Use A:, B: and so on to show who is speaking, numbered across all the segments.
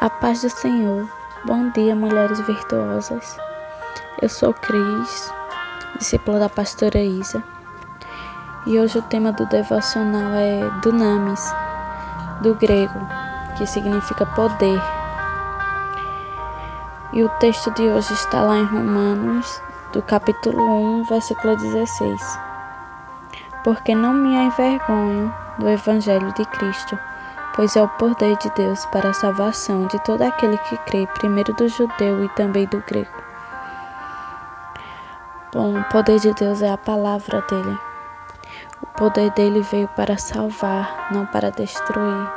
A: A paz do Senhor. Bom dia, mulheres virtuosas. Eu sou Cris, discípula da pastora Isa. E hoje o tema do devocional é dunamis, do grego, que significa poder. E o texto de hoje está lá em Romanos, do capítulo 1, versículo 16. Porque não me envergonho do evangelho de Cristo pois é o poder de Deus para a salvação de todo aquele que crê, primeiro do judeu e também do grego. Bom, o poder de Deus é a palavra dele. O poder dele veio para salvar, não para destruir.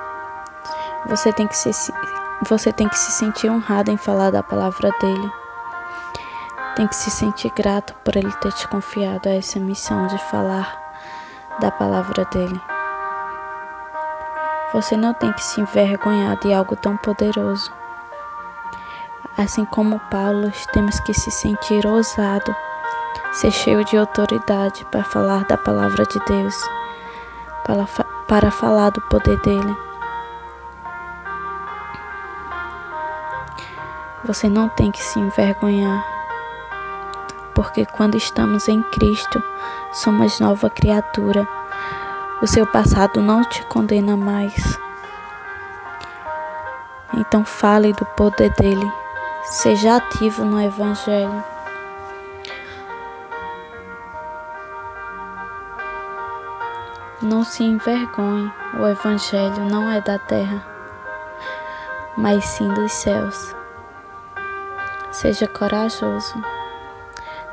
A: Você tem que se, você tem que se sentir honrado em falar da palavra dele. Tem que se sentir grato por ele ter te confiado a essa missão de falar da palavra dele. Você não tem que se envergonhar de algo tão poderoso. Assim como Paulo, temos que se sentir ousado, ser cheio de autoridade para falar da palavra de Deus, para, para falar do poder dele. Você não tem que se envergonhar, porque quando estamos em Cristo, somos nova criatura o seu passado não te condena mais. Então fale do poder dele. Seja ativo no Evangelho. Não se envergonhe, o Evangelho não é da terra, mas sim dos céus. Seja corajoso.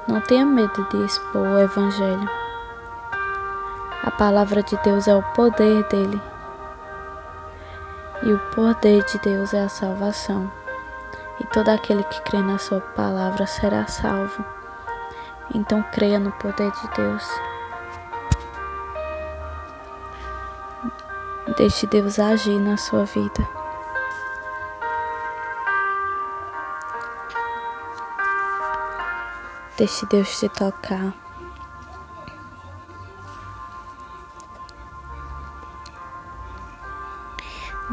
A: Não tenha medo de expor o Evangelho. A palavra de Deus é o poder dele. E o poder de Deus é a salvação. E todo aquele que crê na sua palavra será salvo. Então creia no poder de Deus. Deixe Deus agir na sua vida. Deixe Deus te tocar.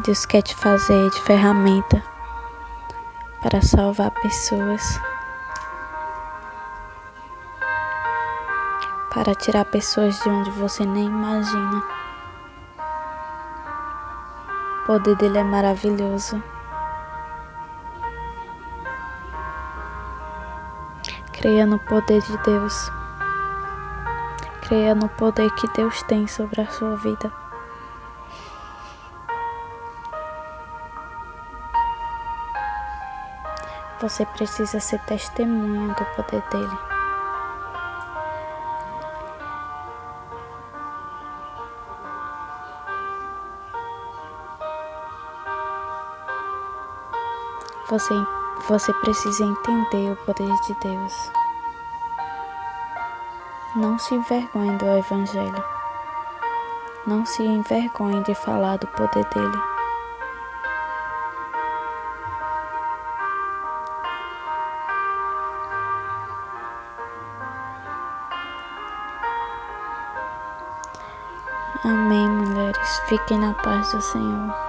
A: Deus quer te fazer de ferramenta para salvar pessoas, para tirar pessoas de onde você nem imagina. O poder dele é maravilhoso. Creia no poder de Deus. Creia no poder que Deus tem sobre a sua vida. Você precisa ser testemunha do poder dele. Você, você precisa entender o poder de Deus. Não se envergonhe do Evangelho. Não se envergonhe de falar do poder dele. Amém, mulheres. Fiquem na paz do Senhor.